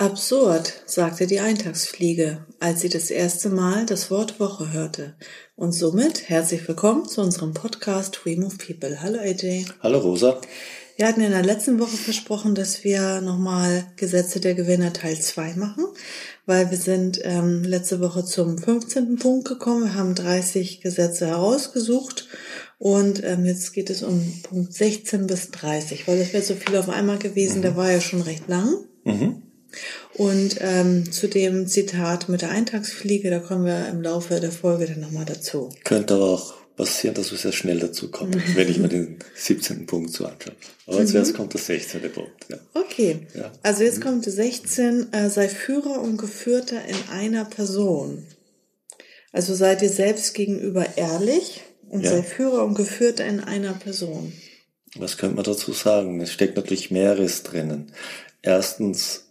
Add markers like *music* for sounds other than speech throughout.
Absurd, sagte die Eintagsfliege, als sie das erste Mal das Wort Woche hörte. Und somit herzlich willkommen zu unserem Podcast We Move People. Hallo AJ. Hallo Rosa. Wir hatten in der letzten Woche versprochen, dass wir nochmal Gesetze der Gewinner Teil 2 machen, weil wir sind ähm, letzte Woche zum 15. Punkt gekommen. Wir haben 30 Gesetze herausgesucht und ähm, jetzt geht es um Punkt 16 bis 30, weil das wäre so viel auf einmal gewesen, mhm. der war ja schon recht lang. Mhm. Und ähm, zu dem Zitat mit der Eintagsfliege, da kommen wir im Laufe der Folge dann nochmal dazu. Könnte aber auch passieren, dass wir sehr schnell dazu kommen, *laughs* wenn ich mir den 17. Punkt so anschaue. Aber mhm. zuerst kommt der 16. Punkt. Ja. Okay, ja. also jetzt mhm. kommt der 16, äh, sei Führer und Geführter in einer Person. Also sei dir selbst gegenüber ehrlich und ja. sei Führer und Geführter in einer Person. Was könnte man dazu sagen? Es steckt natürlich mehreres drinnen. Erstens,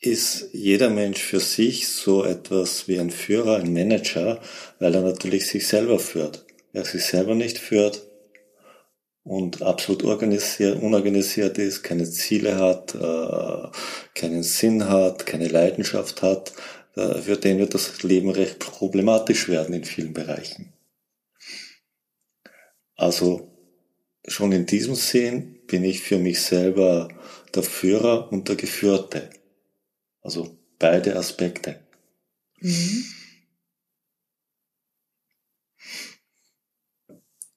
ist jeder Mensch für sich so etwas wie ein Führer, ein Manager, weil er natürlich sich selber führt. Wer sich selber nicht führt und absolut organisiert, unorganisiert ist, keine Ziele hat, äh, keinen Sinn hat, keine Leidenschaft hat, äh, für den wird das Leben recht problematisch werden in vielen Bereichen. Also schon in diesem Sinn bin ich für mich selber der Führer und der Geführte. Also beide Aspekte. Mhm.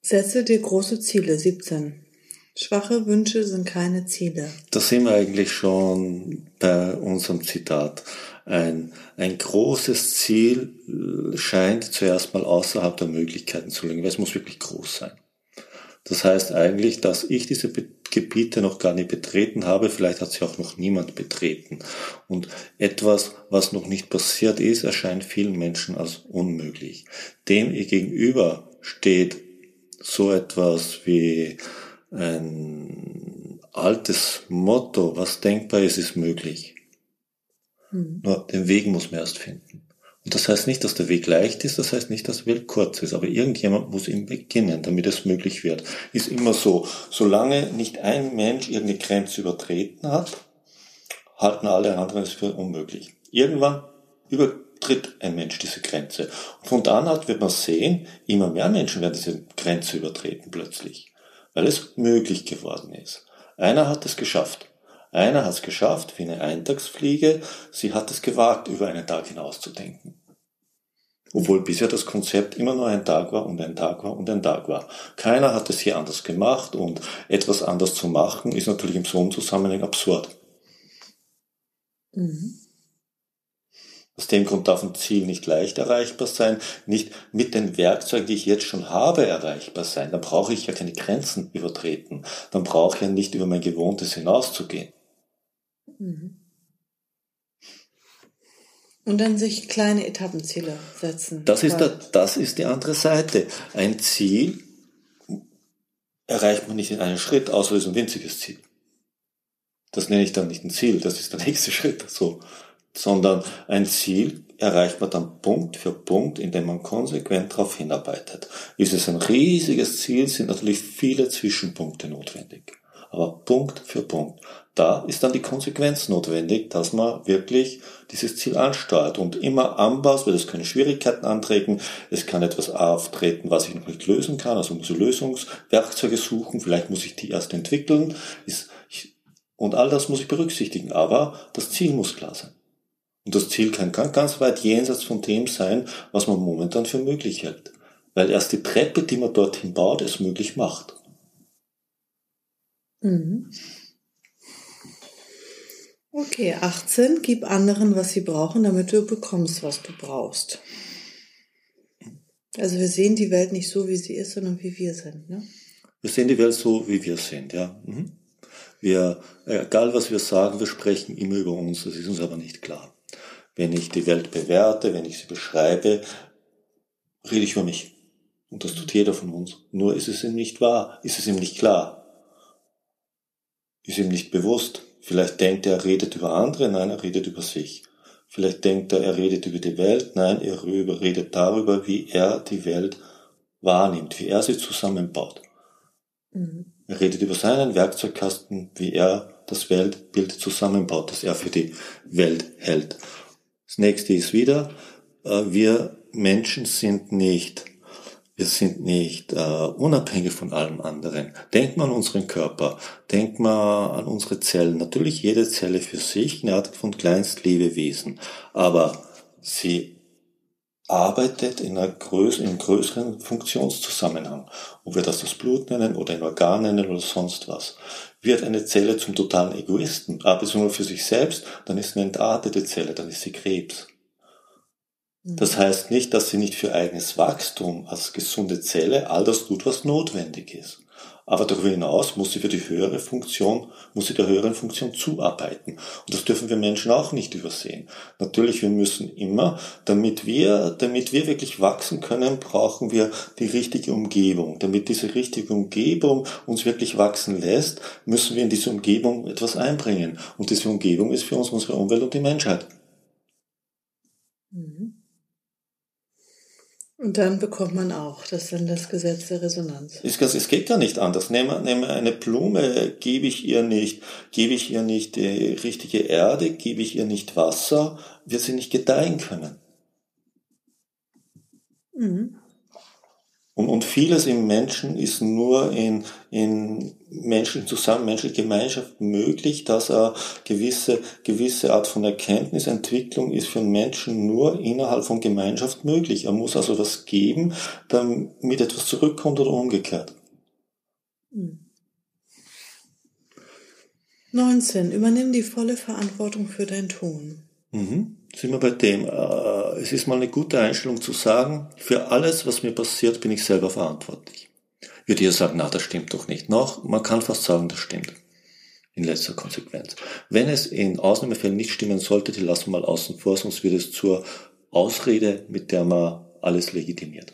Setze dir große Ziele, 17. Schwache Wünsche sind keine Ziele. Da sind wir eigentlich schon bei unserem Zitat. Ein, ein großes Ziel scheint zuerst mal außerhalb der Möglichkeiten zu liegen, weil es muss wirklich groß sein. Das heißt eigentlich, dass ich diese Gebiete noch gar nicht betreten habe, vielleicht hat sie auch noch niemand betreten. Und etwas, was noch nicht passiert ist, erscheint vielen Menschen als unmöglich. Dem ihr gegenüber steht so etwas wie ein altes Motto, was denkbar ist, ist möglich. Hm. Nur den Weg muss man erst finden. Und das heißt nicht, dass der Weg leicht ist, das heißt nicht, dass der Weg kurz ist, aber irgendjemand muss ihn beginnen, damit es möglich wird. Ist immer so. Solange nicht ein Mensch irgendeine Grenze übertreten hat, halten alle anderen es für unmöglich. Irgendwann übertritt ein Mensch diese Grenze. Und von dann an wird man sehen, immer mehr Menschen werden diese Grenze übertreten plötzlich, weil es möglich geworden ist. Einer hat es geschafft. Einer hat es geschafft, wie eine Eintagsfliege, sie hat es gewagt, über einen Tag hinaus zu denken. Obwohl bisher das Konzept immer nur ein Tag war und ein Tag war und ein Tag war. Keiner hat es hier anders gemacht und etwas anders zu machen ist natürlich im so einem Zusammenhang absurd. Mhm. Aus dem Grund darf ein Ziel nicht leicht erreichbar sein, nicht mit den Werkzeugen, die ich jetzt schon habe, erreichbar sein. Dann brauche ich ja keine Grenzen übertreten. Dann brauche ich ja nicht über mein Gewohntes hinauszugehen. Mhm. Und dann sich kleine Etappenziele setzen. Das ist, der, das ist die andere Seite. Ein Ziel erreicht man nicht in einem Schritt, außer es ist ein winziges Ziel. Das nenne ich dann nicht ein Ziel, das ist der *laughs* nächste Schritt, so. Sondern ein Ziel erreicht man dann Punkt für Punkt, indem man konsequent darauf hinarbeitet. Ist es ein riesiges Ziel, sind natürlich viele Zwischenpunkte notwendig. Aber Punkt für Punkt. Da ist dann die Konsequenz notwendig, dass man wirklich dieses Ziel ansteuert und immer anbaut, weil es können Schwierigkeiten antreten, es kann etwas auftreten, was ich noch nicht lösen kann, also muss ich Lösungswerkzeuge suchen, vielleicht muss ich die erst entwickeln, und all das muss ich berücksichtigen, aber das Ziel muss klar sein. Und das Ziel kann ganz weit jenseits von dem sein, was man momentan für möglich hält. Weil erst die Treppe, die man dorthin baut, es möglich macht. Mhm. Okay, 18. Gib anderen, was sie brauchen, damit du bekommst, was du brauchst. Also wir sehen die Welt nicht so, wie sie ist, sondern wie wir sind. Ne? Wir sehen die Welt so, wie wir sind, ja. Mhm. Wir, egal was wir sagen, wir sprechen immer über uns, das ist uns aber nicht klar. Wenn ich die Welt bewerte, wenn ich sie beschreibe, rede ich über mich. Und das tut jeder von uns. Nur ist es ihm nicht wahr, ist es ihm nicht klar, ist ihm nicht bewusst. Vielleicht denkt er, er redet über andere, nein, er redet über sich. Vielleicht denkt er, er redet über die Welt, nein, er redet darüber, wie er die Welt wahrnimmt, wie er sie zusammenbaut. Mhm. Er redet über seinen Werkzeugkasten, wie er das Weltbild zusammenbaut, das er für die Welt hält. Das nächste ist wieder, äh, wir Menschen sind nicht wir sind nicht äh, unabhängig von allem anderen. Denkt man an unseren Körper, denkt man an unsere Zellen. Natürlich jede Zelle für sich, eine Art von Kleinstlebewesen. Aber sie arbeitet in, einer größ in einem größeren Funktionszusammenhang. Ob wir das das Blut nennen oder ein Organ nennen oder sonst was. Wird eine Zelle zum totalen Egoisten, arbeitet nur für sich selbst, dann ist eine entartete Zelle, dann ist sie Krebs. Das mhm. heißt nicht, dass sie nicht für eigenes Wachstum als gesunde Zelle all das tut, was notwendig ist. Aber darüber hinaus muss sie für die höhere Funktion, muss sie der höheren Funktion zuarbeiten. Und das dürfen wir Menschen auch nicht übersehen. Natürlich, wir müssen immer, damit wir, damit wir wirklich wachsen können, brauchen wir die richtige Umgebung. Damit diese richtige Umgebung uns wirklich wachsen lässt, müssen wir in diese Umgebung etwas einbringen. Und diese Umgebung ist für uns unsere Umwelt und die Menschheit. Mhm. Und dann bekommt man auch, das ist dann das Gesetz der Resonanz. Es, geht gar nicht anders. Nehme, nehme eine Blume, gebe ich ihr nicht, gebe ich ihr nicht die richtige Erde, gebe ich ihr nicht Wasser, wird sie nicht gedeihen können. Mhm. Und, und vieles im Menschen ist nur in, in menschlichen Zusammen, menschlicher Gemeinschaft möglich, dass er gewisse, gewisse Art von Erkenntnisentwicklung ist für einen Menschen nur innerhalb von Gemeinschaft möglich. Er muss also was geben, damit etwas zurückkommt oder umgekehrt. 19. Übernimm die volle Verantwortung für dein Tun. Mhm sind wir bei dem. Äh, es ist mal eine gute Einstellung zu sagen, für alles, was mir passiert, bin ich selber verantwortlich. Würde ihr sagen, na, das stimmt doch nicht. Noch, man kann fast sagen, das stimmt. In letzter Konsequenz. Wenn es in Ausnahmefällen nicht stimmen sollte, die lassen wir mal außen vor, sonst wird es zur Ausrede, mit der man alles legitimiert.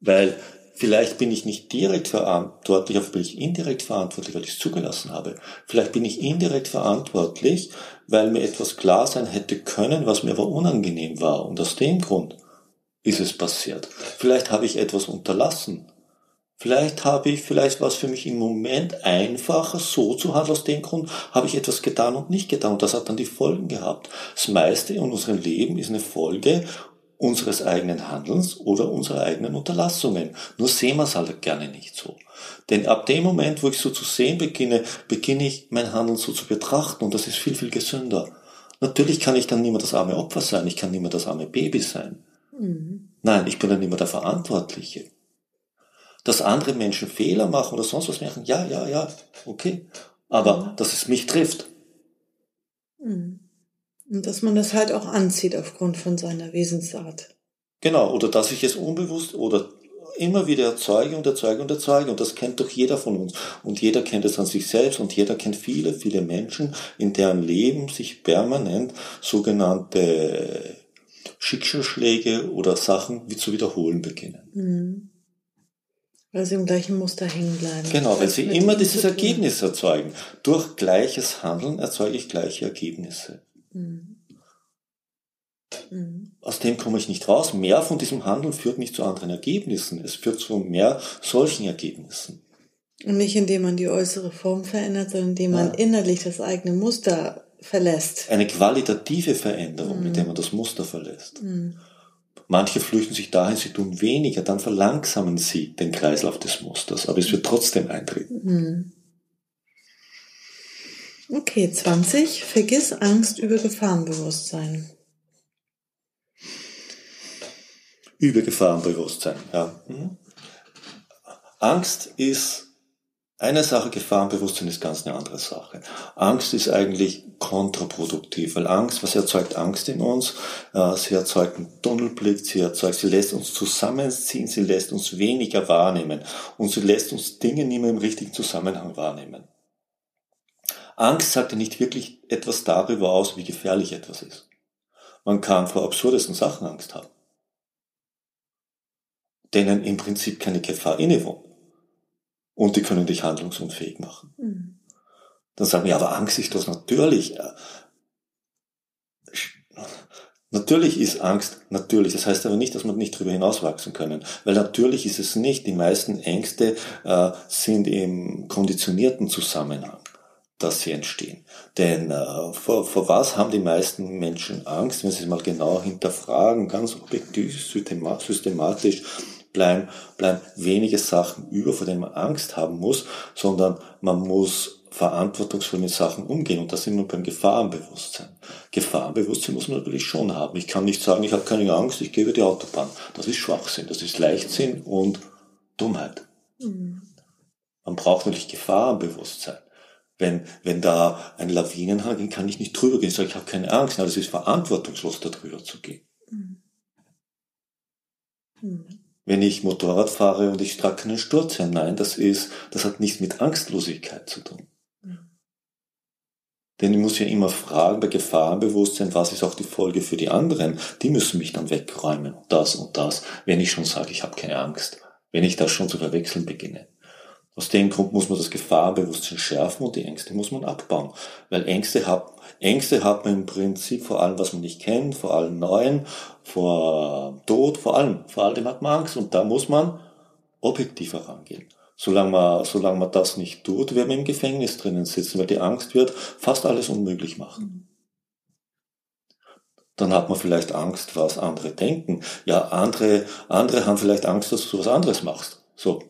Weil Vielleicht bin ich nicht direkt verantwortlich, aber bin ich indirekt verantwortlich, weil ich es zugelassen habe. Vielleicht bin ich indirekt verantwortlich, weil mir etwas klar sein hätte können, was mir aber unangenehm war. Und aus dem Grund ist es passiert. Vielleicht habe ich etwas unterlassen. Vielleicht habe ich, vielleicht war es für mich im Moment einfacher, so zu handeln. Aus dem Grund habe ich etwas getan und nicht getan. Und das hat dann die Folgen gehabt. Das meiste in unserem Leben ist eine Folge unseres eigenen Handelns oder unserer eigenen Unterlassungen. Nur sehen wir es halt gerne nicht so. Denn ab dem Moment, wo ich so zu sehen beginne, beginne ich mein Handeln so zu betrachten und das ist viel, viel gesünder. Natürlich kann ich dann nicht mehr das arme Opfer sein, ich kann nicht mehr das arme Baby sein. Mhm. Nein, ich bin dann nicht mehr der Verantwortliche. Dass andere Menschen Fehler machen oder sonst was machen, ja, ja, ja, okay. Aber mhm. dass es mich trifft. Mhm. Und dass man das halt auch anzieht aufgrund von seiner Wesensart. Genau, oder dass ich es unbewusst oder immer wieder erzeuge und erzeuge und erzeuge. Und das kennt doch jeder von uns. Und jeder kennt es an sich selbst und jeder kennt viele, viele Menschen, in deren Leben sich permanent sogenannte Schicksalsschläge oder Sachen wie zu wiederholen beginnen. Mhm. Weil sie im gleichen Muster hängen bleiben. Genau, weil sie immer dieses Ergebnis erzeugen. Durch gleiches Handeln erzeuge ich gleiche Ergebnisse. Mhm. Aus dem komme ich nicht raus. Mehr von diesem Handeln führt nicht zu anderen Ergebnissen. Es führt zu mehr solchen Ergebnissen. Und nicht indem man die äußere Form verändert, sondern indem man ja. innerlich das eigene Muster verlässt. Eine qualitative Veränderung, mhm. mit der man das Muster verlässt. Mhm. Manche flüchten sich dahin, sie tun weniger, dann verlangsamen sie den Kreislauf des Musters, aber es wird trotzdem eintreten. Okay, 20. Vergiss Angst über Gefahrenbewusstsein. Über Gefahrenbewusstsein, ja. Mhm. Angst ist eine Sache, Gefahrenbewusstsein ist ganz eine andere Sache. Angst ist eigentlich kontraproduktiv, weil Angst, was erzeugt Angst in uns? Äh, sie erzeugt einen Tunnelblick, sie erzeugt, sie lässt uns zusammenziehen, sie lässt uns weniger wahrnehmen und sie lässt uns Dinge nicht mehr im richtigen Zusammenhang wahrnehmen. Angst sagt ja nicht wirklich etwas darüber aus, wie gefährlich etwas ist. Man kann vor absurdesten Sachen Angst haben. denen im Prinzip keine Gefahr innewohnt. Und die können dich handlungsunfähig machen. Mhm. Dann sagen wir, aber Angst ist das natürlich. Äh, natürlich ist Angst natürlich. Das heißt aber nicht, dass wir nicht darüber hinauswachsen können. Weil natürlich ist es nicht. Die meisten Ängste äh, sind im konditionierten Zusammenhang dass sie entstehen. Denn äh, vor, vor was haben die meisten Menschen Angst, wenn sie es mal genau hinterfragen, ganz objektiv, systematisch, bleiben, bleiben wenige Sachen über, vor denen man Angst haben muss, sondern man muss verantwortungsvoll mit Sachen umgehen. Und da sind wir beim Gefahrenbewusstsein. Gefahrenbewusstsein muss man natürlich schon haben. Ich kann nicht sagen, ich habe keine Angst, ich gehe über die Autobahn. Das ist Schwachsinn, das ist Leichtsinn und Dummheit. Mhm. Man braucht natürlich Gefahrenbewusstsein. Wenn, wenn da ein Lawinenhang geht, kann ich nicht drüber gehen. Ich sage, ich habe keine Angst. Aber es ist verantwortungslos, da drüber zu gehen. Mhm. Mhm. Wenn ich Motorrad fahre und ich trage keinen Sturz ein, nein, das ist, das hat nichts mit Angstlosigkeit zu tun. Mhm. Denn ich muss ja immer fragen, bei Gefahrenbewusstsein, was ist auch die Folge für die anderen? Die müssen mich dann wegräumen. Das und das, wenn ich schon sage, ich habe keine Angst. Wenn ich das schon zu verwechseln beginne. Aus dem Grund muss man das Gefahrenbewusstsein schärfen und die Ängste muss man abbauen. Weil Ängste hat, Ängste hat man im Prinzip vor allem, was man nicht kennt, vor allem Neuen, vor Tod, vor allem, vor allem hat man Angst und da muss man objektiver rangehen. Solange man, solange man das nicht tut, werden wir im Gefängnis drinnen sitzen, weil die Angst wird fast alles unmöglich machen. Dann hat man vielleicht Angst, was andere denken. Ja, andere, andere haben vielleicht Angst, dass du was anderes machst. So,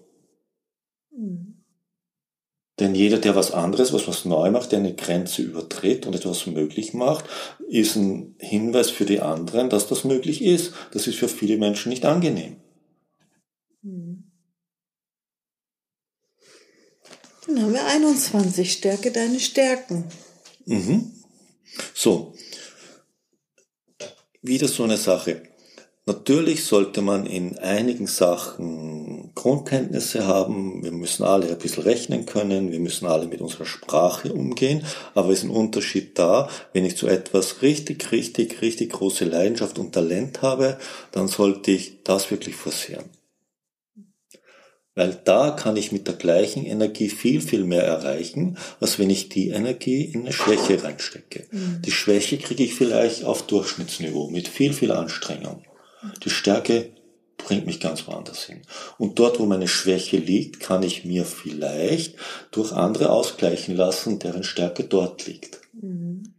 denn jeder, der was anderes, was was neu macht, der eine Grenze übertritt und etwas möglich macht, ist ein Hinweis für die anderen, dass das möglich ist. Das ist für viele Menschen nicht angenehm. Hm. Dann haben wir 21. Stärke deine Stärken. Mhm. So. Wieder so eine Sache. Natürlich sollte man in einigen Sachen Grundkenntnisse haben. Wir müssen alle ein bisschen rechnen können. Wir müssen alle mit unserer Sprache umgehen. Aber es ist ein Unterschied da. Wenn ich zu etwas richtig, richtig, richtig große Leidenschaft und Talent habe, dann sollte ich das wirklich forcieren. Weil da kann ich mit der gleichen Energie viel, viel mehr erreichen, als wenn ich die Energie in eine Schwäche reinstecke. Mhm. Die Schwäche kriege ich vielleicht auf Durchschnittsniveau mit viel, viel Anstrengung. Die Stärke bringt mich ganz woanders hin. Und dort, wo meine Schwäche liegt, kann ich mir vielleicht durch andere ausgleichen lassen, deren Stärke dort liegt. Mhm.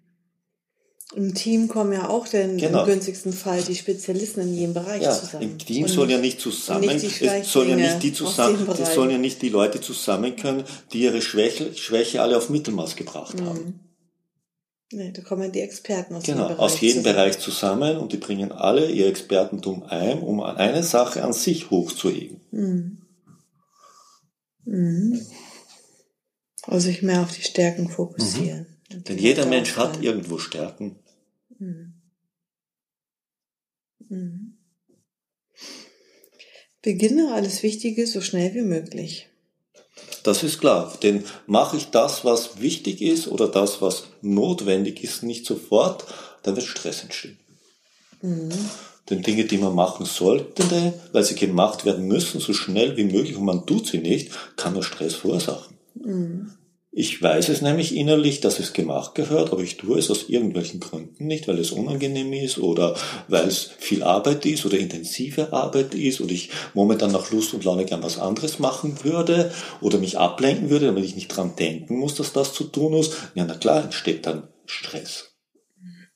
Im Team kommen ja auch denn genau. im günstigsten Fall die Spezialisten in jedem Bereich ja, zusammen. Im Team sollen ja nicht zusammen, nicht es sollen ja nicht die zusammen, es sollen ja nicht die Leute zusammen können, die ihre Schwäche, Schwäche alle auf Mittelmaß gebracht mhm. haben. Nee, da kommen die Experten aus Genau, aus jedem zusammen. Bereich zusammen und die bringen alle ihr Expertentum ein, um eine Sache an sich hochzuheben. Mhm. Mhm. Also sich mehr auf die Stärken fokussieren. Mhm. Denn jeder Mensch hat irgendwo Stärken. Mhm. Mhm. Beginne alles Wichtige so schnell wie möglich. Das ist klar. Denn mache ich das, was wichtig ist oder das, was notwendig ist, nicht sofort, dann wird Stress entstehen. Mhm. Denn Dinge, die man machen sollte, weil sie gemacht werden müssen, so schnell wie möglich und man tut sie nicht, kann nur Stress verursachen. Mhm. Ich weiß es nämlich innerlich, dass es gemacht gehört, aber ich tue es aus irgendwelchen Gründen nicht, weil es unangenehm ist oder weil es viel Arbeit ist oder intensive Arbeit ist oder ich momentan nach Lust und Laune gern was anderes machen würde oder mich ablenken würde, damit ich nicht dran denken muss, dass das zu tun ist. Ja, na klar, entsteht dann Stress.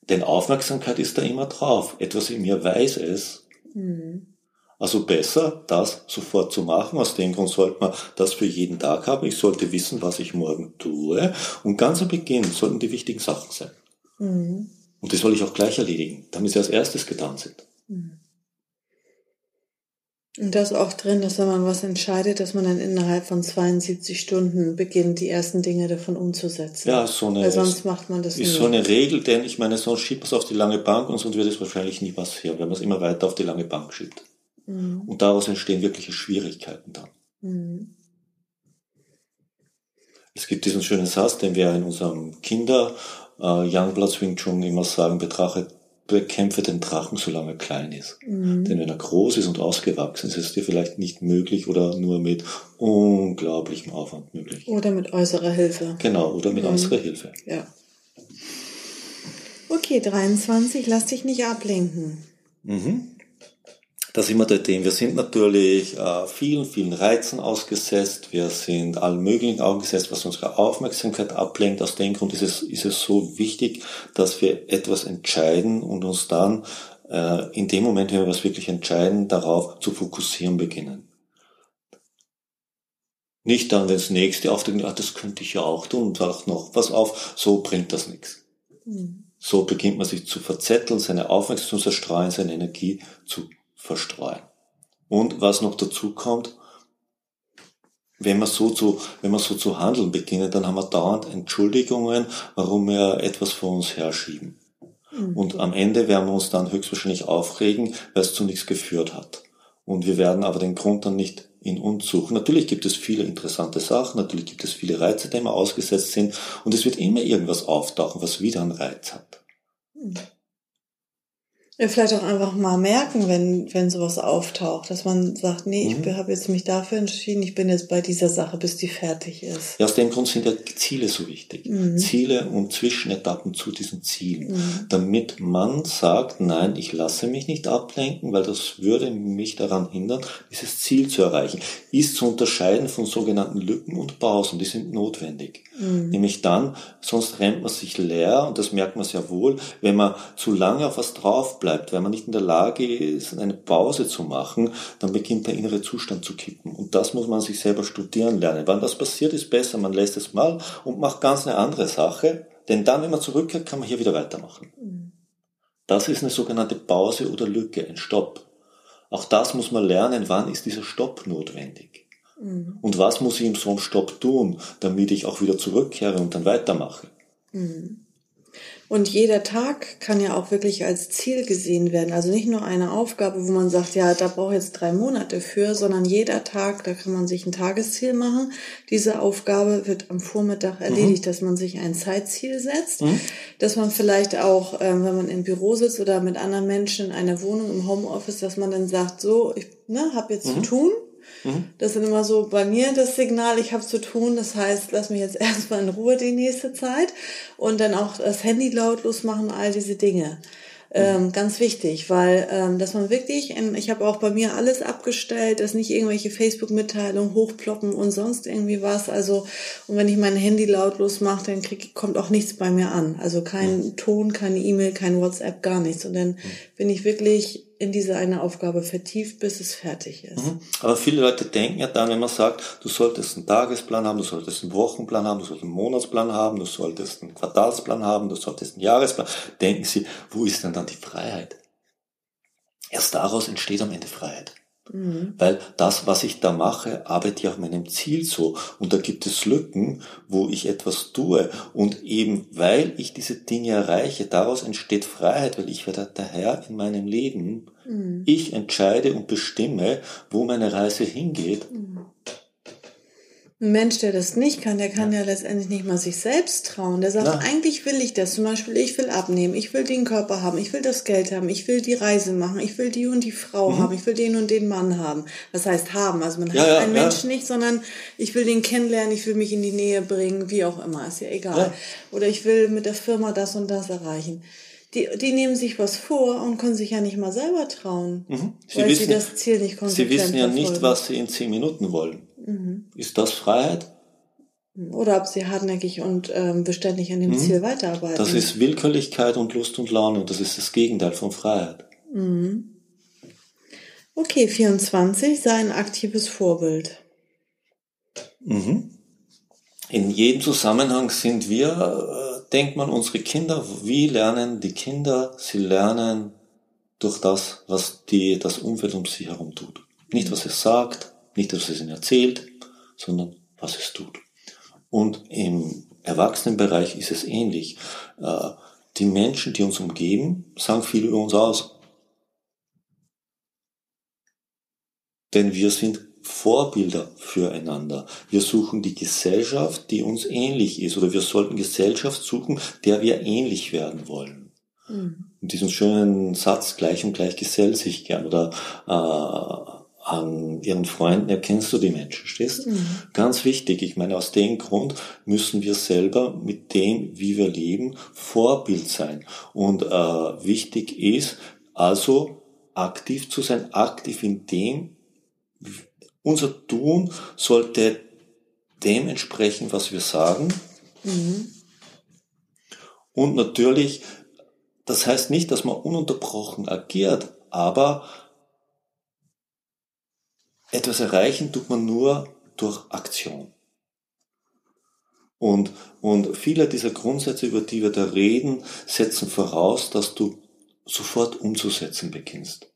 Denn Aufmerksamkeit ist da immer drauf. Etwas in mir weiß es. Mhm. Also besser, das sofort zu machen. Aus dem Grund sollte man das für jeden Tag haben. Ich sollte wissen, was ich morgen tue. Und ganz am Beginn sollten die wichtigen Sachen sein. Mhm. Und die soll ich auch gleich erledigen, damit sie als erstes getan sind. Mhm. Und das auch drin, dass wenn man was entscheidet, dass man dann innerhalb von 72 Stunden beginnt, die ersten Dinge davon umzusetzen. Ja, so eine, Weil sonst macht man das ist nie. so eine Regel, denn ich meine, sonst schiebt man es auf die lange Bank und sonst wird es wahrscheinlich nie passieren, wenn man es immer weiter auf die lange Bank schiebt. Mhm. Und daraus entstehen wirkliche Schwierigkeiten dann. Mhm. Es gibt diesen schönen Satz, den wir in unserem Kinder äh, Youngblood Wing Chun immer sagen, betrachte, bekämpfe den Drachen, solange er klein ist. Mhm. Denn wenn er groß ist und ausgewachsen ist, ist es dir vielleicht nicht möglich oder nur mit unglaublichem Aufwand möglich. Oder mit äußerer Hilfe. Genau, oder mit mhm. äußerer Hilfe. Ja. Okay, 23, lass dich nicht ablenken. Mhm. Da sind wir dort Wir sind natürlich äh, vielen, vielen Reizen ausgesetzt. Wir sind allen möglichen ausgesetzt, was unsere Aufmerksamkeit ablenkt. Aus dem Grund ist es, ist es so wichtig, dass wir etwas entscheiden und uns dann äh, in dem Moment, wenn wir was wirklich entscheiden, darauf zu fokussieren beginnen. Nicht dann, wenn das nächste auftritt, ach, das könnte ich ja auch tun und auch noch was auf, so bringt das nichts. Mhm. So beginnt man sich zu verzetteln, seine Aufmerksamkeit zu zerstreuen, seine Energie zu verstreuen. Und was noch dazu kommt, wenn wir so zu, wenn wir so zu handeln beginnen, dann haben wir dauernd Entschuldigungen, warum wir etwas vor uns herschieben. Mhm. Und am Ende werden wir uns dann höchstwahrscheinlich aufregen, weil es zu nichts geführt hat. Und wir werden aber den Grund dann nicht in uns suchen. Natürlich gibt es viele interessante Sachen, natürlich gibt es viele Reize, denen wir ausgesetzt sind, und es wird immer irgendwas auftauchen, was wieder einen Reiz hat. Mhm. Ja, vielleicht auch einfach mal merken, wenn, wenn sowas auftaucht, dass man sagt, nee, ich mhm. habe jetzt mich dafür entschieden, ich bin jetzt bei dieser Sache, bis die fertig ist. Ja, aus dem Grund sind ja Ziele so wichtig. Mhm. Ziele und Zwischenetappen zu diesen Zielen. Mhm. Damit man sagt, nein, ich lasse mich nicht ablenken, weil das würde mich daran hindern, dieses Ziel zu erreichen. Ist zu unterscheiden von sogenannten Lücken und Pausen, die sind notwendig. Mhm. Nämlich dann, sonst rennt man sich leer und das merkt man sehr wohl, wenn man zu lange auf was drauf bleibt, wenn man nicht in der Lage ist, eine Pause zu machen, dann beginnt der innere Zustand zu kippen. Und das muss man sich selber studieren lernen. Wann das passiert, ist besser, man lässt es mal und macht ganz eine andere Sache, denn dann, wenn man zurückkehrt, kann man hier wieder weitermachen. Mhm. Das ist eine sogenannte Pause oder Lücke, ein Stopp. Auch das muss man lernen, wann ist dieser Stopp notwendig. Mhm. Und was muss ich in so einem Stopp tun, damit ich auch wieder zurückkehre und dann weitermache? Mhm. Und jeder Tag kann ja auch wirklich als Ziel gesehen werden. Also nicht nur eine Aufgabe, wo man sagt, ja, da brauche ich jetzt drei Monate für, sondern jeder Tag, da kann man sich ein Tagesziel machen. Diese Aufgabe wird am Vormittag erledigt, mhm. dass man sich ein Zeitziel setzt, mhm. dass man vielleicht auch, ähm, wenn man im Büro sitzt oder mit anderen Menschen in einer Wohnung im Homeoffice, dass man dann sagt, so, ich ne, habe jetzt mhm. zu tun Mhm. Das ist immer so bei mir das Signal, ich habe zu tun. Das heißt, lass mich jetzt *laughs* erstmal in Ruhe die nächste Zeit und dann auch das Handy lautlos machen, all diese Dinge. Ähm, ganz wichtig, weil ähm, dass man wirklich, in, ich habe auch bei mir alles abgestellt, dass nicht irgendwelche Facebook-Mitteilungen hochploppen und sonst irgendwie was. Also und wenn ich mein Handy lautlos mache, dann krieg, kommt auch nichts bei mir an. Also kein mhm. Ton, keine E-Mail, kein WhatsApp, gar nichts. Und dann mhm. bin ich wirklich in diese eine Aufgabe vertieft, bis es fertig ist. Mhm. Aber viele Leute denken ja dann, wenn man sagt, du solltest einen Tagesplan haben, du solltest einen Wochenplan haben, du solltest einen Monatsplan haben, du solltest einen Quartalsplan haben, du solltest einen Jahresplan, denken sie, wo ist denn dann die Freiheit? Erst daraus entsteht am Ende Freiheit. Mhm. Weil das, was ich da mache, arbeitet ja auf meinem Ziel so. Und da gibt es Lücken, wo ich etwas tue. Und eben weil ich diese Dinge erreiche, daraus entsteht Freiheit, weil ich werde der Herr in meinem Leben. Mhm. Ich entscheide und bestimme, wo meine Reise hingeht. Mhm. Ein Mensch, der das nicht kann, der kann ja, ja letztendlich nicht mal sich selbst trauen. Der sagt, ja. eigentlich will ich das. Zum Beispiel, ich will abnehmen, ich will den Körper haben, ich will das Geld haben, ich will die Reise machen, ich will die und die Frau mhm. haben, ich will den und den Mann haben. Was heißt haben? Also man ja, hat einen Menschen nicht, sondern ich will den kennenlernen, ich will mich in die Nähe bringen, wie auch immer, ist ja egal. Oder ich will mit der Firma das und das erreichen. Die, die nehmen sich was vor und können sich ja nicht mal selber trauen, mhm. sie weil wissen, sie das Ziel nicht konsequent Sie wissen ja verfolgen. nicht, was sie in zehn Minuten wollen. Mhm. Ist das Freiheit? Oder ob sie hartnäckig und ähm, beständig an dem mhm. Ziel weiterarbeiten. Das ist Willkürlichkeit und Lust und Laune und das ist das Gegenteil von Freiheit. Mhm. Okay, 24, sei ein aktives Vorbild. Mhm. In jedem Zusammenhang sind wir, äh, denkt man, unsere Kinder, wie lernen die Kinder? Sie lernen durch das, was die, das Umfeld um sie herum tut. Nicht, was es sagt, nicht, was es ihnen erzählt, sondern was es tut. Und im Erwachsenenbereich ist es ähnlich. Äh, die Menschen, die uns umgeben, sagen viel über uns aus. Denn wir sind Vorbilder füreinander. Wir suchen die Gesellschaft, die uns ähnlich ist, oder wir sollten Gesellschaft suchen, der wir ähnlich werden wollen. Mhm. in diesem schönen Satz, gleich und gleich gesellt sich gern oder äh, an ihren Freunden erkennst du die Menschen, stehst? Mhm. Ganz wichtig, ich meine, aus dem Grund müssen wir selber mit dem, wie wir leben, Vorbild sein. Und äh, wichtig ist also aktiv zu sein, aktiv in dem, unser Tun sollte dem entsprechen, was wir sagen. Mhm. Und natürlich, das heißt nicht, dass man ununterbrochen agiert, aber etwas erreichen tut man nur durch Aktion. Und, und viele dieser Grundsätze, über die wir da reden, setzen voraus, dass du sofort umzusetzen beginnst.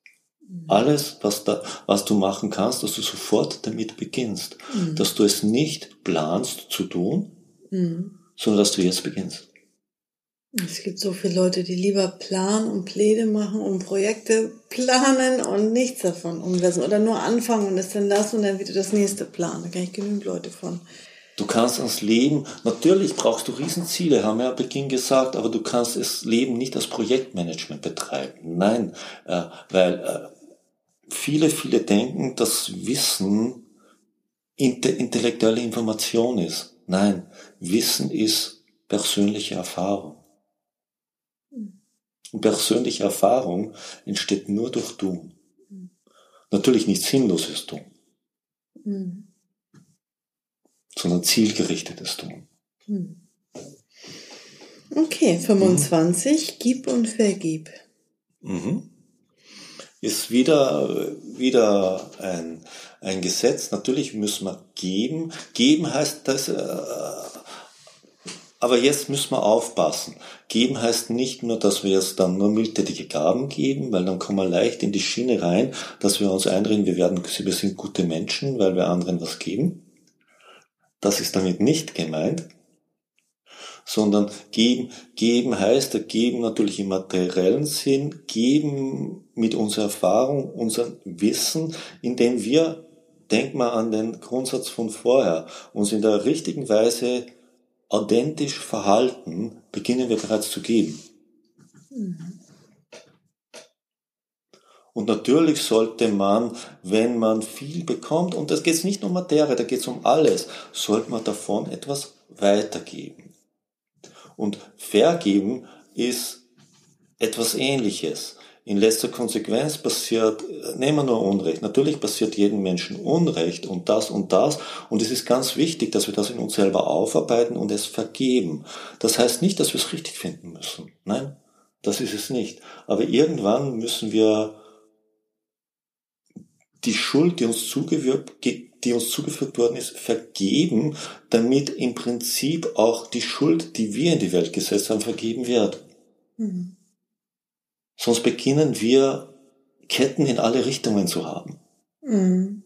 Mhm. Alles, was, da, was du machen kannst, dass du sofort damit beginnst. Mhm. Dass du es nicht planst zu tun, mhm. sondern dass du jetzt beginnst. Es gibt so viele Leute, die lieber planen und Pläne machen und Projekte planen und nichts davon umsetzen oder nur anfangen und es dann lassen und dann wieder das nächste planen. Da kann ich genügend Leute von. Du kannst ans Leben, natürlich brauchst du Riesenziele, haben wir ja Beginn gesagt, aber du kannst das Leben nicht als Projektmanagement betreiben. Nein, äh, weil äh, viele, viele denken, dass Wissen intellektuelle Information ist. Nein, Wissen ist persönliche Erfahrung. Und persönliche Erfahrung entsteht nur durch Tun. Natürlich nicht sinnloses Tun, mhm. sondern zielgerichtetes Tun. Mhm. Okay, 25, mhm. gib und vergib. Mhm. Ist wieder, wieder ein, ein Gesetz. Natürlich müssen wir geben. Geben heißt, dass, äh, aber jetzt müssen wir aufpassen. Geben heißt nicht nur, dass wir jetzt dann nur mildtätige Gaben geben, weil dann kommen wir leicht in die Schiene rein, dass wir uns einreden, wir werden, wir sind gute Menschen, weil wir anderen was geben. Das ist damit nicht gemeint. Sondern geben, geben heißt, geben natürlich im materiellen Sinn, geben mit unserer Erfahrung, unserem Wissen, indem wir, denk mal an den Grundsatz von vorher, uns in der richtigen Weise authentisch verhalten, beginnen wir bereits zu geben. Mhm. Und natürlich sollte man, wenn man viel bekommt, und das geht nicht nur um Materie, da geht es um alles, sollte man davon etwas weitergeben. Und vergeben ist etwas ähnliches in letzter Konsequenz passiert, nehmen wir nur Unrecht. Natürlich passiert jedem Menschen Unrecht und das und das. Und es ist ganz wichtig, dass wir das in uns selber aufarbeiten und es vergeben. Das heißt nicht, dass wir es richtig finden müssen. Nein, das ist es nicht. Aber irgendwann müssen wir die Schuld, die uns zugeführt, die uns zugeführt worden ist, vergeben, damit im Prinzip auch die Schuld, die wir in die Welt gesetzt haben, vergeben wird. Mhm. Sonst beginnen wir Ketten in alle Richtungen zu haben. Mhm.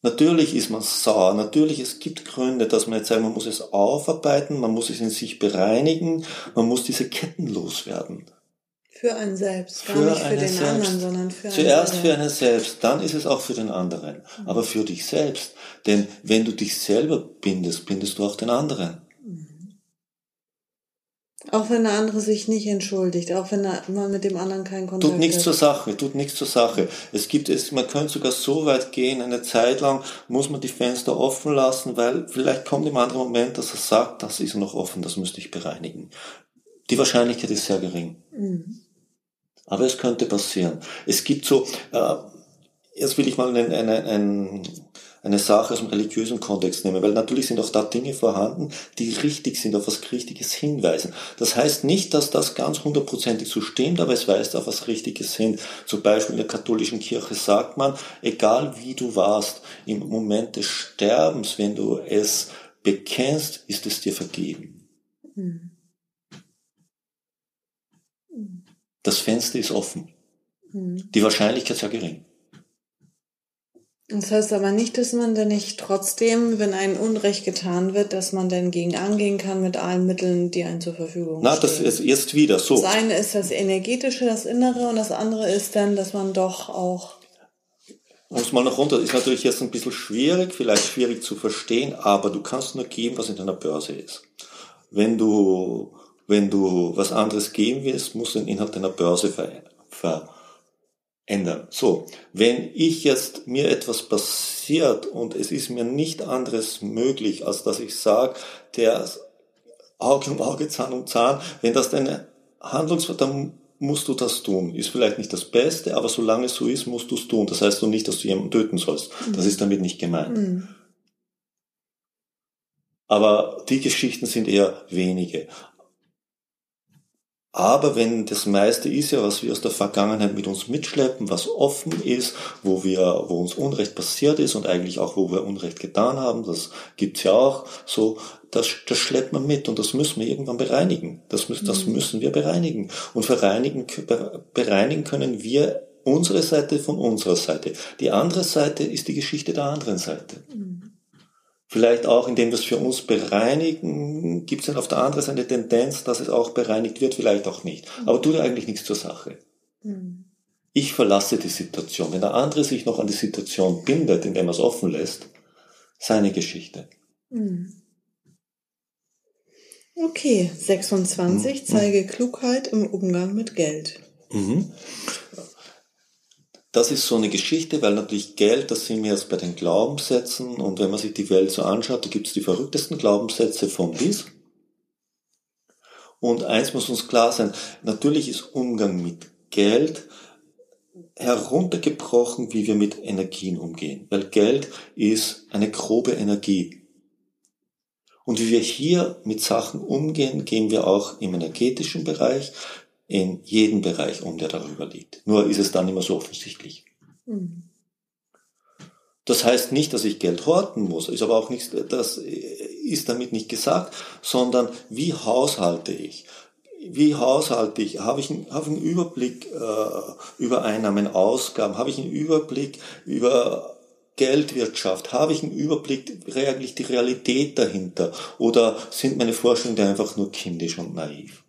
Natürlich ist man sauer, natürlich es gibt Gründe, dass man jetzt sagt, man muss es aufarbeiten, man muss es in sich bereinigen, man muss diese Ketten loswerden. Für einen selbst, gar für nicht für den selbst. anderen, sondern für einen Zuerst für einen selbst, dann ist es auch für den anderen, mhm. aber für dich selbst. Denn wenn du dich selber bindest, bindest du auch den anderen. Auch wenn der andere sich nicht entschuldigt, auch wenn man mit dem anderen keinen Kontakt hat. Tut nichts zur Sache, tut nichts zur Sache. Es gibt es, man könnte sogar so weit gehen, eine Zeit lang muss man die Fenster offen lassen, weil vielleicht kommt im anderen Moment, dass er sagt, das ist noch offen, das müsste ich bereinigen. Die Wahrscheinlichkeit ist sehr gering. Mhm. Aber es könnte passieren. Es gibt so, äh, jetzt will ich mal einen, einen, einen eine Sache aus dem religiösen Kontext nehmen, weil natürlich sind auch da Dinge vorhanden, die richtig sind, auf was Richtiges hinweisen. Das heißt nicht, dass das ganz hundertprozentig so stimmt, aber es weist auf was Richtiges hin. Zum Beispiel in der katholischen Kirche sagt man, egal wie du warst, im Moment des Sterbens, wenn du es bekennst, ist es dir vergeben. Mhm. Das Fenster ist offen. Mhm. Die Wahrscheinlichkeit ist ja gering. Das heißt aber nicht, dass man dann nicht trotzdem, wenn ein Unrecht getan wird, dass man dann gegen angehen kann mit allen Mitteln, die einem zur Verfügung stehen. Na, das ist jetzt wieder so. Das eine ist das Energetische, das Innere und das andere ist dann, dass man doch auch muss mal noch runter, ist natürlich jetzt ein bisschen schwierig, vielleicht schwierig zu verstehen, aber du kannst nur geben, was in deiner Börse ist. Wenn du Wenn du was anderes geben willst, musst du den Inhalt deiner Börse verändern. So, wenn ich jetzt mir etwas passiert und es ist mir nicht anderes möglich, als dass ich sage, der Auge um Auge, Zahn um Zahn, wenn das deine Handlungsweise, dann musst du das tun. Ist vielleicht nicht das Beste, aber solange es so ist, musst du es tun. Das heißt doch nicht, dass du jemanden töten sollst. Mhm. Das ist damit nicht gemeint. Mhm. Aber die Geschichten sind eher wenige. Aber wenn das meiste ist ja, was wir aus der Vergangenheit mit uns mitschleppen, was offen ist, wo wir, wo uns Unrecht passiert ist und eigentlich auch, wo wir Unrecht getan haben, das gibt's ja auch, so, das, das schleppt man mit und das müssen wir irgendwann bereinigen. Das, müssen, das mhm. müssen wir bereinigen. Und bereinigen, bereinigen können wir unsere Seite von unserer Seite. Die andere Seite ist die Geschichte der anderen Seite. Mhm. Vielleicht auch, indem wir es für uns bereinigen, gibt es dann auf der anderen Seite eine Tendenz, dass es auch bereinigt wird, vielleicht auch nicht. Mhm. Aber tut eigentlich nichts zur Sache. Mhm. Ich verlasse die Situation. Wenn der andere sich noch an die Situation bindet, indem er es offen lässt, seine Geschichte. Mhm. Okay, 26, mhm. zeige Klugheit im Umgang mit Geld. Das ist so eine Geschichte, weil natürlich Geld, das sind wir jetzt bei den Glaubenssätzen und wenn man sich die Welt so anschaut, da gibt es die verrücktesten Glaubenssätze von bis. Und eins muss uns klar sein, natürlich ist Umgang mit Geld heruntergebrochen, wie wir mit Energien umgehen. Weil Geld ist eine grobe Energie. Und wie wir hier mit Sachen umgehen, gehen wir auch im energetischen Bereich, in jedem Bereich um, der darüber liegt. Nur ist es dann immer so offensichtlich. Mhm. Das heißt nicht, dass ich Geld horten muss, ist aber auch nicht, das ist damit nicht gesagt, sondern wie haushalte ich? Wie haushalte ich? Habe ich, einen, habe ich einen Überblick äh, über Einnahmen, Ausgaben? Habe ich einen Überblick über Geldwirtschaft? Habe ich einen Überblick, eigentlich die Realität dahinter? Oder sind meine Vorstellungen einfach nur kindisch und naiv?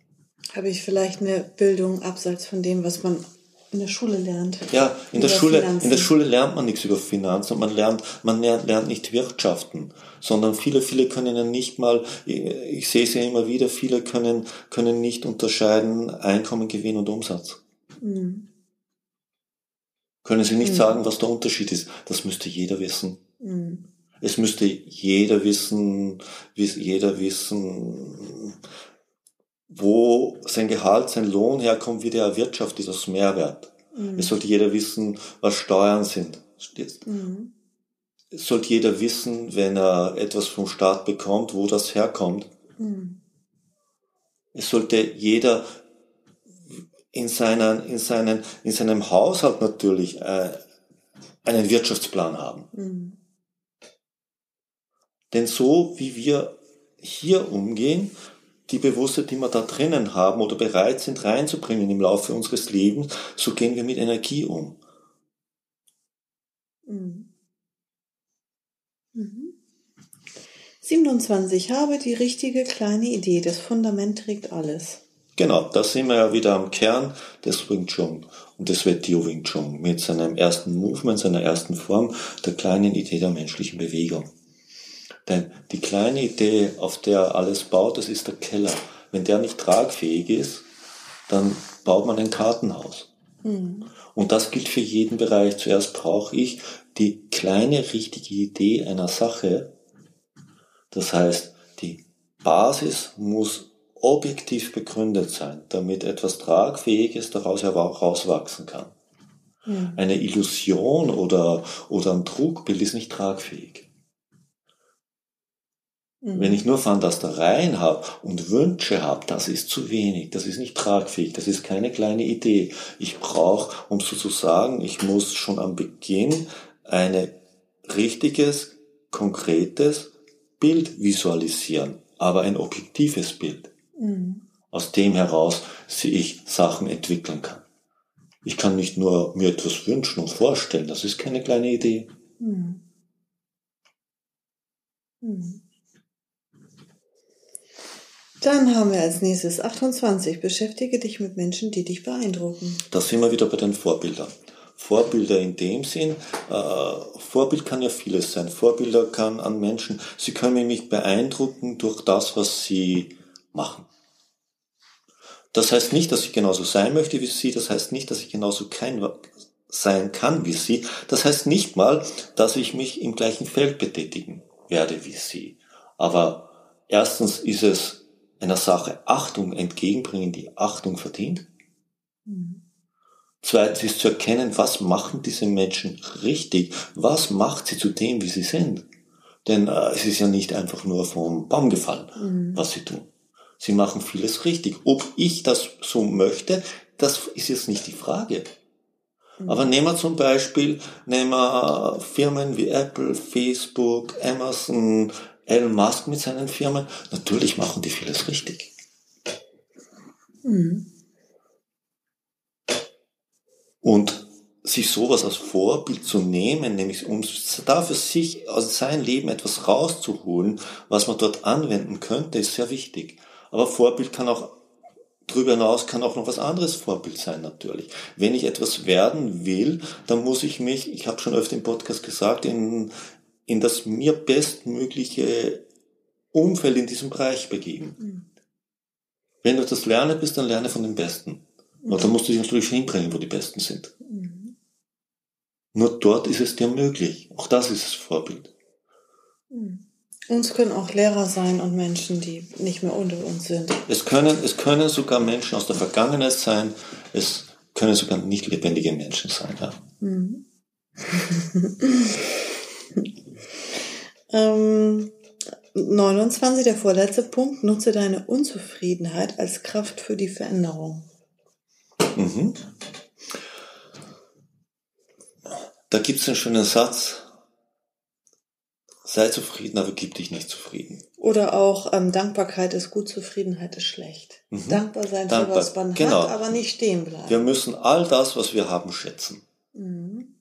Habe ich vielleicht eine Bildung abseits von dem, was man in der Schule lernt? Ja, in der Schule, in der Schule lernt man nichts über Finanzen man lernt, man lernt, lernt nicht Wirtschaften, sondern viele, viele können ja nicht mal, ich sehe es ja immer wieder, viele können, können nicht unterscheiden Einkommen, Gewinn und Umsatz. Mhm. Können Sie nicht mhm. sagen, was der Unterschied ist? Das müsste jeder wissen. Mhm. Es müsste jeder wissen, jeder wissen, wo sein Gehalt, sein Lohn herkommt, wie der erwirtschaftet ist, aus Mehrwert. Mhm. Es sollte jeder wissen, was Steuern sind. Mhm. Es sollte jeder wissen, wenn er etwas vom Staat bekommt, wo das herkommt. Mhm. Es sollte jeder in, seinen, in, seinen, in seinem Haushalt natürlich äh, einen Wirtschaftsplan haben. Mhm. Denn so wie wir hier umgehen, die Bewusstheit, die wir da drinnen haben oder bereit sind reinzubringen im Laufe unseres Lebens, so gehen wir mit Energie um. Mhm. 27. Mhm. Habe die richtige kleine Idee. Das Fundament trägt alles. Genau, da sind wir ja wieder am Kern des Wing Chun und des Wetio Wing Chun mit seinem ersten Movement, seiner ersten Form, der kleinen Idee der menschlichen Bewegung. Denn die kleine Idee, auf der alles baut, das ist der Keller. Wenn der nicht tragfähig ist, dann baut man ein Kartenhaus. Mhm. Und das gilt für jeden Bereich. Zuerst brauche ich die kleine richtige Idee einer Sache. Das heißt, die Basis muss objektiv begründet sein, damit etwas Tragfähiges daraus herauswachsen kann. Mhm. Eine Illusion oder, oder ein Trugbild ist nicht tragfähig. Mhm. Wenn ich nur Fantastereien habe und Wünsche habe, das ist zu wenig, das ist nicht tragfähig, das ist keine kleine Idee. Ich brauche, um so zu sagen, ich muss schon am Beginn ein richtiges, konkretes Bild visualisieren, aber ein objektives Bild. Mhm. Aus dem heraus ich Sachen entwickeln kann. Ich kann nicht nur mir etwas wünschen und vorstellen, das ist keine kleine Idee. Mhm. Mhm. Dann haben wir als nächstes 28. Beschäftige dich mit Menschen, die dich beeindrucken. Da sind wir wieder bei den Vorbildern. Vorbilder in dem Sinn, äh, Vorbild kann ja vieles sein. Vorbilder kann an Menschen, sie können mich beeindrucken durch das, was sie machen. Das heißt nicht, dass ich genauso sein möchte wie sie, das heißt nicht, dass ich genauso kein sein kann wie sie, das heißt nicht mal, dass ich mich im gleichen Feld betätigen werde wie sie. Aber erstens ist es einer Sache Achtung entgegenbringen, die Achtung verdient. Mhm. Zweitens ist zu erkennen, was machen diese Menschen richtig, was macht sie zu dem, wie sie sind. Denn äh, es ist ja nicht einfach nur vom Baum gefallen, mhm. was sie tun. Sie machen vieles richtig. Ob ich das so möchte, das ist jetzt nicht die Frage. Mhm. Aber nehmen wir zum Beispiel, nehmen wir Firmen wie Apple, Facebook, Amazon, Elon Musk mit seinen Firmen. Natürlich machen die vieles richtig. Mhm. Und sich sowas als Vorbild zu nehmen, nämlich um da für sich aus seinem Leben etwas rauszuholen, was man dort anwenden könnte, ist sehr wichtig. Aber Vorbild kann auch Darüber hinaus kann auch noch was anderes Vorbild sein natürlich. Wenn ich etwas werden will, dann muss ich mich, ich habe schon öfter im Podcast gesagt, in, in das mir bestmögliche Umfeld in diesem Bereich begeben. Mhm. Wenn du das lernen bist, dann lerne von den Besten. Mhm. Und dann musst du dich natürlich hinbringen, wo die Besten sind. Mhm. Nur dort ist es dir möglich. Auch das ist das Vorbild. Mhm. Uns können auch Lehrer sein und Menschen, die nicht mehr unter uns sind. Es können, es können sogar Menschen aus der Vergangenheit sein. Es können sogar nicht lebendige Menschen sein. Ja. *laughs* *laughs* Ähm, 29, der vorletzte Punkt. Nutze deine Unzufriedenheit als Kraft für die Veränderung. Mhm. Da gibt es einen schönen Satz. Sei zufrieden, aber gib dich nicht zufrieden. Oder auch ähm, Dankbarkeit ist gut, Zufriedenheit ist schlecht. Mhm. Dankbar sein Dankbar. für was man genau. hat, aber nicht stehen bleiben. Wir müssen all das, was wir haben, schätzen. Mhm.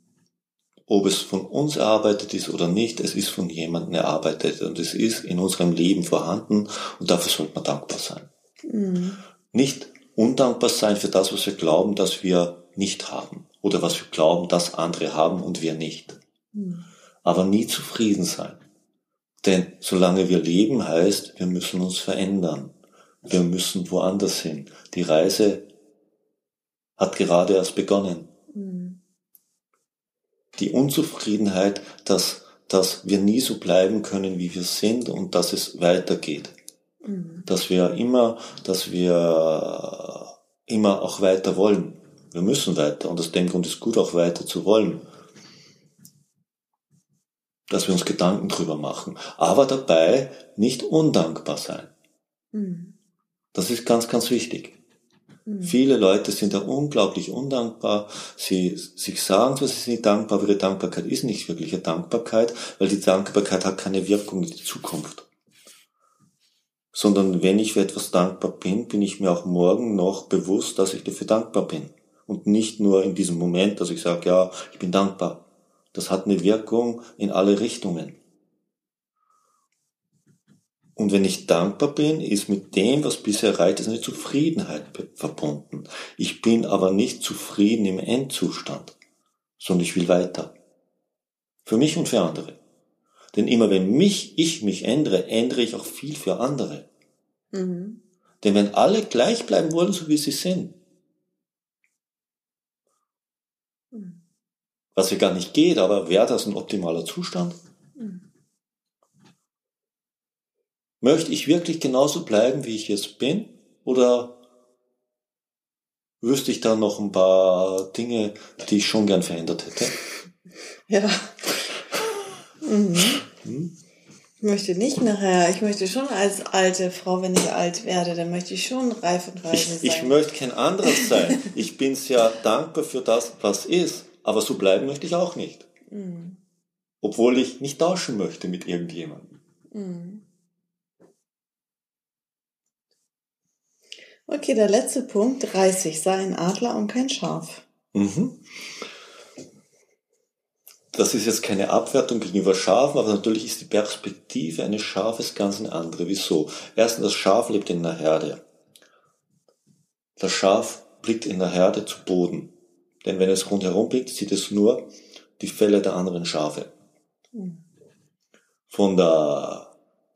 Ob es von uns erarbeitet ist oder nicht, es ist von jemandem erarbeitet und es ist in unserem Leben vorhanden und dafür sollte man dankbar sein. Mhm. Nicht undankbar sein für das, was wir glauben, dass wir nicht haben oder was wir glauben, dass andere haben und wir nicht. Mhm aber nie zufrieden sein. Denn solange wir leben heißt, wir müssen uns verändern. Wir müssen woanders hin. Die Reise hat gerade erst begonnen. Die Unzufriedenheit, dass, dass wir nie so bleiben können, wie wir sind und dass es weitergeht. Mhm. Dass wir immer, dass wir immer auch weiter wollen. Wir müssen weiter und aus dem Grund ist gut auch weiter zu wollen dass wir uns Gedanken drüber machen, aber dabei nicht undankbar sein. Mhm. Das ist ganz, ganz wichtig. Mhm. Viele Leute sind da unglaublich undankbar. Sie sich sagen zwar, sie sind dankbar, aber ihre Dankbarkeit ist nicht wirkliche Dankbarkeit, weil die Dankbarkeit hat keine Wirkung in die Zukunft. Sondern wenn ich für etwas dankbar bin, bin ich mir auch morgen noch bewusst, dass ich dafür dankbar bin. Und nicht nur in diesem Moment, dass ich sage, ja, ich bin dankbar. Das hat eine Wirkung in alle Richtungen. Und wenn ich dankbar bin, ist mit dem, was bisher erreicht ist, eine Zufriedenheit verbunden. Ich bin aber nicht zufrieden im Endzustand, sondern ich will weiter. Für mich und für andere. Denn immer wenn mich, ich mich ändere, ändere ich auch viel für andere. Mhm. Denn wenn alle gleich bleiben wollen, so wie sie sind, was ja gar nicht geht, aber wäre das ein optimaler Zustand? Mhm. Möchte ich wirklich genauso bleiben, wie ich jetzt bin? Oder wüsste ich da noch ein paar Dinge, die ich schon gern verändert hätte? *laughs* Ja. Mhm. Hm? Ich möchte nicht nachher, ich möchte schon als alte Frau, wenn ich alt werde, dann möchte ich schon reif und reif sein. Ich möchte kein anderes sein. *laughs* Ich bin sehr dankbar für das, was ist. Aber so bleiben möchte ich auch nicht. Mhm. Obwohl ich nicht tauschen möchte mit irgendjemandem. Mhm. Okay, der letzte Punkt, 30. Sei ein Adler und kein Schaf. Mhm. Das ist jetzt keine Abwertung gegenüber Schafen, aber natürlich ist die Perspektive eines Schafes ganz eine andere. Wieso? Erstens, das Schaf lebt in einer Herde. Das Schaf blickt in der Herde zu Boden. Denn wenn es rundherum blickt, sieht es nur die Felle der anderen Schafe. Von der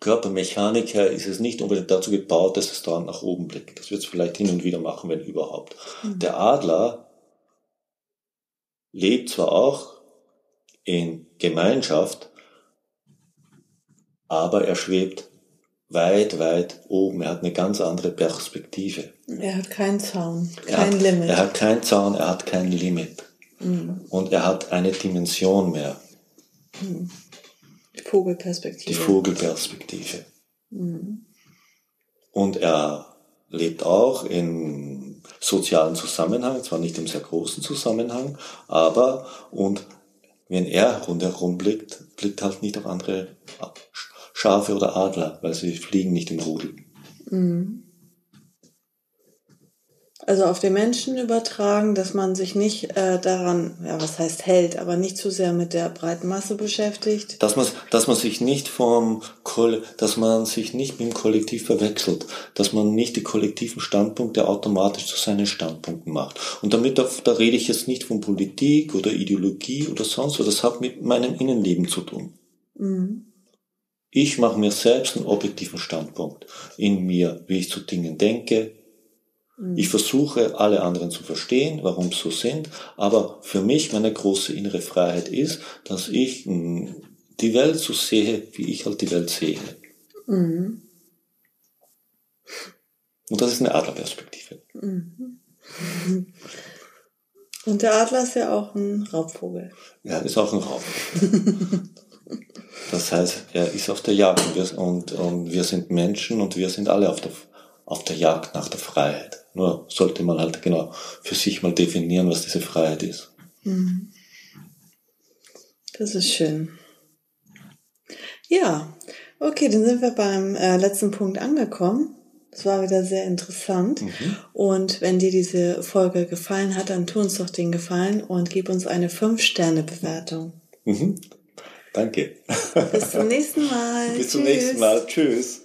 Körpermechaniker ist es nicht unbedingt dazu gebaut, dass es dauernd nach oben blickt. Das wird es vielleicht hin und wieder machen, wenn überhaupt. Mhm. Der Adler lebt zwar auch in Gemeinschaft, aber er schwebt weit, weit oben. Er hat eine ganz andere Perspektive. Er hat keinen Zaun, kein er hat, Limit. Er hat keinen Zaun, er hat kein Limit. Mhm. Und er hat eine Dimension mehr. Mhm. Die Vogelperspektive. Die Vogelperspektive. Mhm. Und er lebt auch in sozialen Zusammenhang, zwar nicht im sehr großen Zusammenhang, aber und wenn er rundherum blickt, blickt halt nicht auf andere Schafe oder Adler, weil sie fliegen nicht im Rudel. Mhm. Also auf den Menschen übertragen, dass man sich nicht äh, daran, ja, was heißt hält, aber nicht zu sehr mit der breiten Masse beschäftigt. Dass man, dass man sich nicht vom, dass man sich nicht mit dem Kollektiv verwechselt, dass man nicht die kollektiven Standpunkte automatisch zu seinen Standpunkten macht. Und damit, da, da rede ich jetzt nicht von Politik oder Ideologie oder sonst was, das hat mit meinem Innenleben zu tun. Mhm. Ich mache mir selbst einen objektiven Standpunkt in mir, wie ich zu Dingen denke. Mhm. Ich versuche, alle anderen zu verstehen, warum sie so sind, aber für mich meine große innere Freiheit ist, dass ich hm, die Welt so sehe, wie ich halt die Welt sehe. Mhm. Und das ist eine Adlerperspektive. Mhm. Und der Adler ist ja auch ein Raubvogel. Ja, ist auch ein Raubvogel. Das heißt, er ist auf der Jagd und wir, und, und wir sind Menschen und wir sind alle auf der, auf der Jagd nach der Freiheit. Nur sollte man halt genau für sich mal definieren, was diese Freiheit ist. Mhm. Das ist schön. Ja, okay, dann sind wir beim äh, letzten Punkt angekommen. Das war wieder sehr interessant. Mhm. Und wenn dir diese Folge gefallen hat, dann tu uns doch den Gefallen und gib uns eine 5-Sterne-Bewertung. Mhm. Danke. Bis zum nächsten Mal. *laughs* Bis zum nächsten Mal. Tschüss.